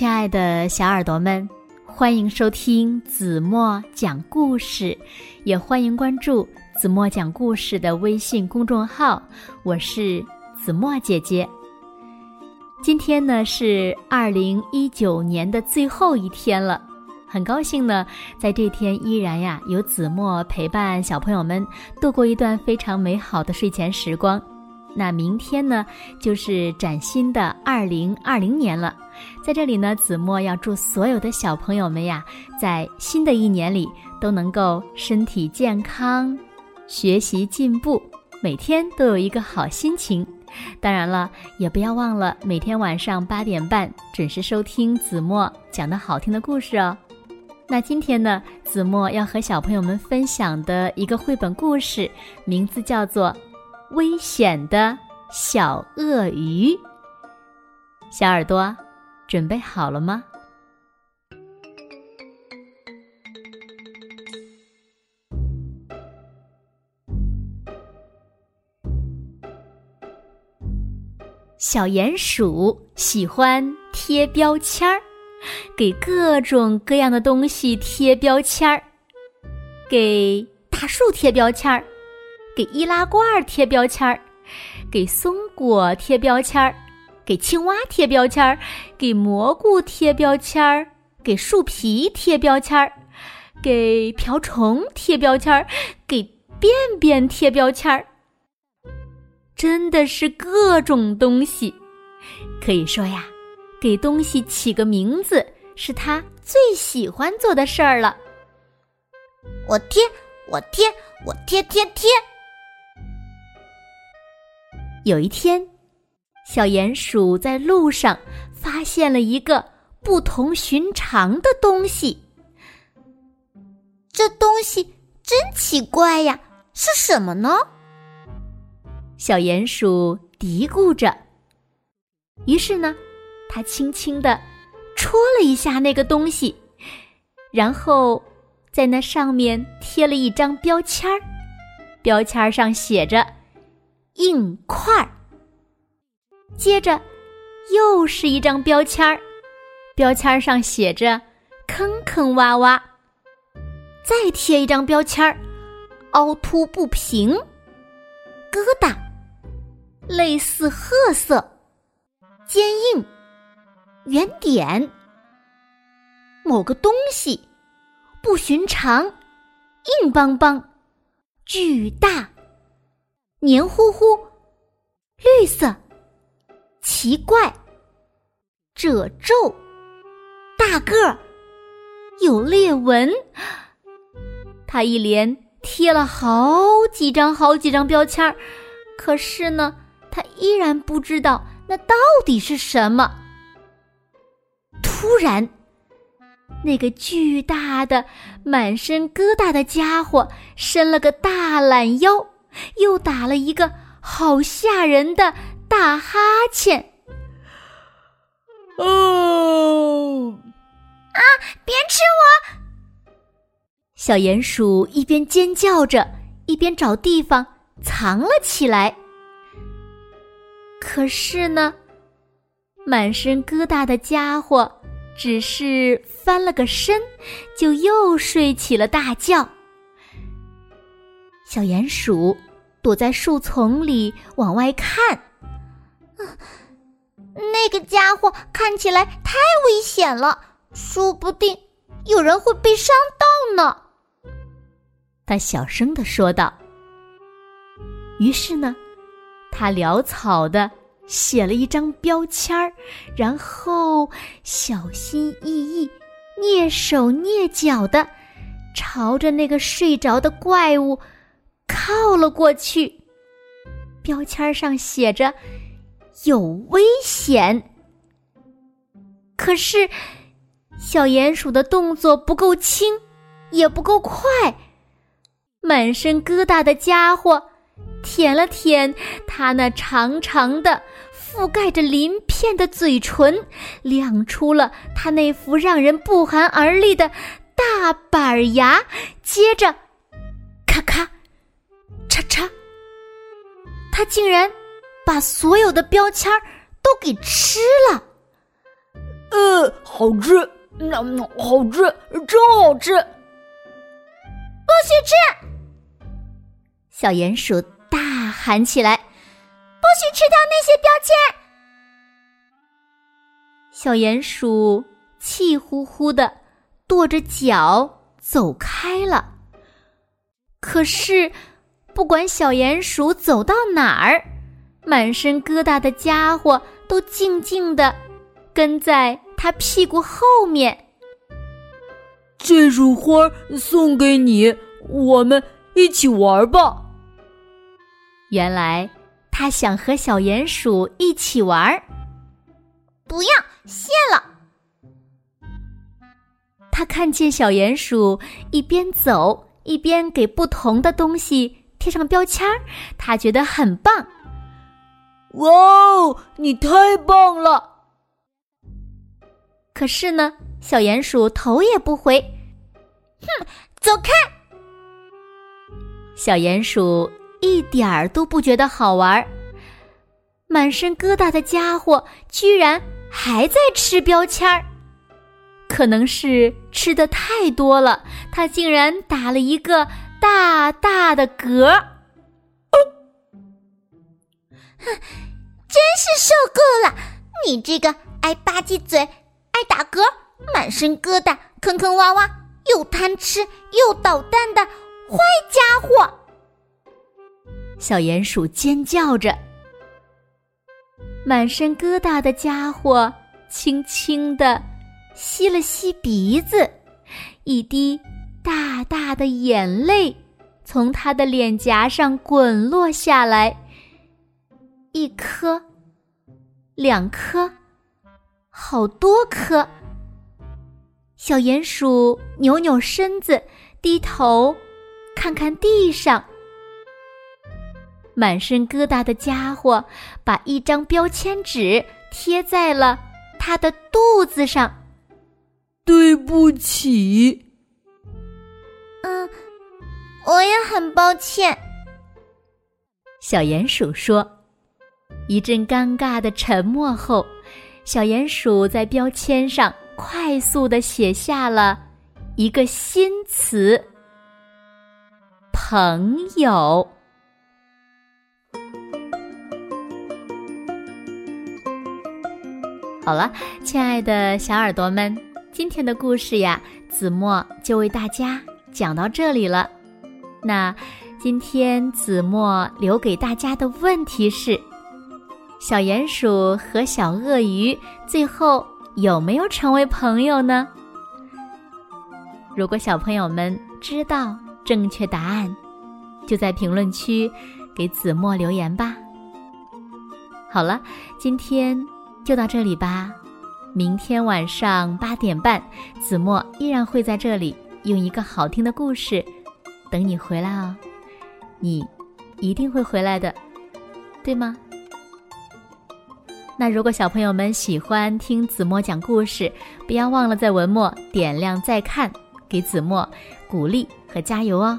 亲爱的小耳朵们，欢迎收听子墨讲故事，也欢迎关注子墨讲故事的微信公众号。我是子墨姐姐。今天呢是二零一九年的最后一天了，很高兴呢，在这天依然呀有子墨陪伴小朋友们度过一段非常美好的睡前时光。那明天呢，就是崭新的二零二零年了。在这里呢，子墨要祝所有的小朋友们呀，在新的一年里都能够身体健康，学习进步，每天都有一个好心情。当然了，也不要忘了每天晚上八点半准时收听子墨讲的好听的故事哦。那今天呢，子墨要和小朋友们分享的一个绘本故事，名字叫做。危险的小鳄鱼，小耳朵，准备好了吗？小鼹鼠喜欢贴标签儿，给各种各样的东西贴标签儿，给大树贴标签儿。给易拉罐贴标签儿，给松果贴标签儿，给青蛙贴标签儿，给蘑菇贴标签儿，给树皮贴标签儿，给瓢虫贴标签儿，给便便贴标签儿，真的是各种东西。可以说呀，给东西起个名字是他最喜欢做的事儿了。我贴，我贴，我贴贴贴。有一天，小鼹鼠在路上发现了一个不同寻常的东西。这东西真奇怪呀，是什么呢？小鼹鼠嘀咕着。于是呢，它轻轻的戳了一下那个东西，然后在那上面贴了一张标签儿，标签儿上写着。硬块儿，接着又是一张标签儿，标签上写着“坑坑洼洼”，再贴一张标签儿，“凹凸不平”，疙瘩，类似褐色，坚硬，圆点，某个东西。不寻常，硬邦邦，巨大。黏糊糊，绿色，奇怪，褶皱，大个儿，有裂纹。他一连贴了好几张、好几张标签儿，可是呢，他依然不知道那到底是什么。突然，那个巨大的、满身疙瘩的家伙伸了个大懒腰。又打了一个好吓人的大哈欠。哦，啊！别吃我！小鼹鼠一边尖叫着，一边找地方藏了起来。可是呢，满身疙瘩的家伙只是翻了个身，就又睡起了大觉。小鼹鼠躲在树丛里往外看，那个家伙看起来太危险了，说不定有人会被伤到呢。他小声的说道。于是呢，他潦草的写了一张标签儿，然后小心翼翼、蹑手蹑脚的朝着那个睡着的怪物。靠了过去，标签上写着“有危险”。可是，小鼹鼠的动作不够轻，也不够快。满身疙瘩的家伙舔了舔他那长长的、覆盖着鳞片的嘴唇，亮出了他那副让人不寒而栗的大板牙。接着，咔咔。叉叉！他竟然把所有的标签都给吃了！呃，好吃，那好吃，真好吃。不许吃！小鼹鼠大喊起来：“不许吃掉那些标签！”小鼹鼠气呼呼的跺着脚走开了。可是，不管小鼹鼠走到哪儿，满身疙瘩的家伙都静静的跟在他屁股后面。这束花送给你，我们一起玩吧。原来他想和小鼹鼠一起玩。不要，谢了。他看见小鼹鼠一边走一边给不同的东西贴上标签儿，他觉得很棒。哇哦，你太棒了！可是呢？小鼹鼠头也不回，哼，走开！小鼹鼠一点儿都不觉得好玩儿，满身疙瘩的家伙居然还在吃标签儿。可能是吃的太多了，他竟然打了一个大大的嗝。哼，真是受够了！你这个爱吧唧嘴、爱打嗝。满身疙瘩、坑坑洼洼、又贪吃又捣蛋的坏家伙！小鼹鼠尖叫着。满身疙瘩的家伙轻轻的吸了吸鼻子，一滴大大的眼泪从他的脸颊上滚落下来。一颗，两颗，好多颗。小鼹鼠扭扭身子，低头看看地上。满身疙瘩的家伙把一张标签纸贴在了他的肚子上。对不起。嗯，我也很抱歉。小鼹鼠说。一阵尴尬的沉默后，小鼹鼠在标签上。快速的写下了一个新词“朋友”。好了，亲爱的小耳朵们，今天的故事呀，子墨就为大家讲到这里了。那今天子墨留给大家的问题是：小鼹鼠和小鳄鱼最后。有没有成为朋友呢？如果小朋友们知道正确答案，就在评论区给子墨留言吧。好了，今天就到这里吧。明天晚上八点半，子墨依然会在这里用一个好听的故事等你回来哦。你一定会回来的，对吗？那如果小朋友们喜欢听子墨讲故事，不要忘了在文末点亮再看，给子墨鼓励和加油哦。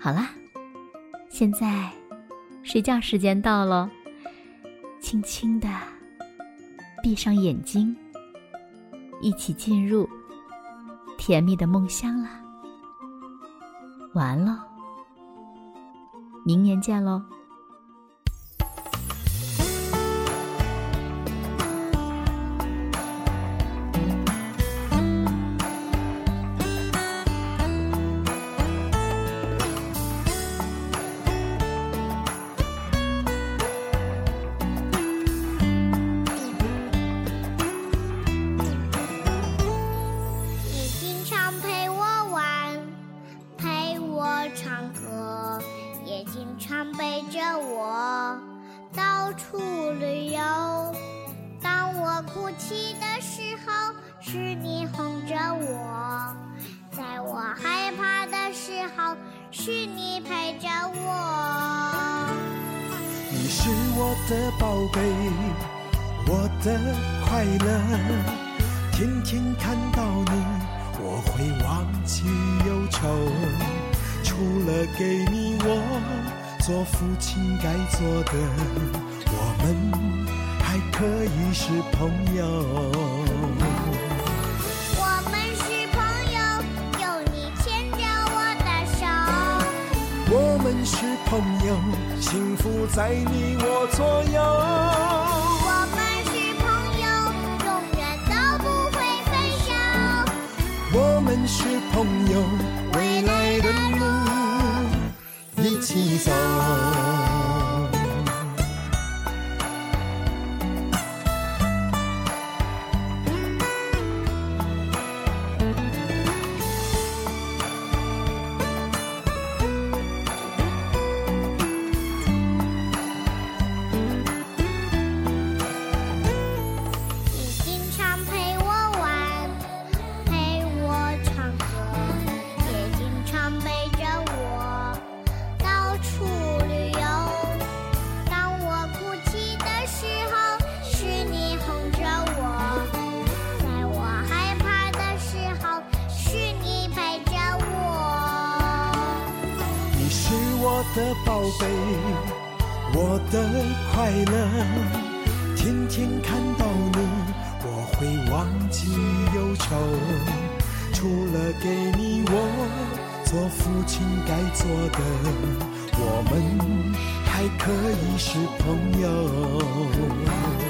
好啦，现在睡觉时间到喽，轻轻的闭上眼睛，一起进入甜蜜的梦乡了。完了，明年见喽。常背着我到处旅游，当我哭泣的时候是你哄着我，在我害怕的时候是你陪着我。你是我的宝贝，我的快乐。天天看到你，我会忘记忧愁。除了给你我做父亲该做的，我们还可以。是朋友。我们是朋友，有你牵着我的手。我们是朋友，幸福在你我左右。我们是朋友，永远都不会分手。我们是朋友，一起走。的宝贝，我的快乐。天天看到你，我会忘记忧愁。除了给你我做父亲该做的，我们还可以是朋友。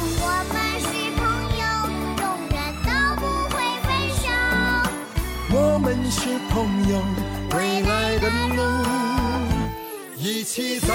们是朋友，未来的路一起走。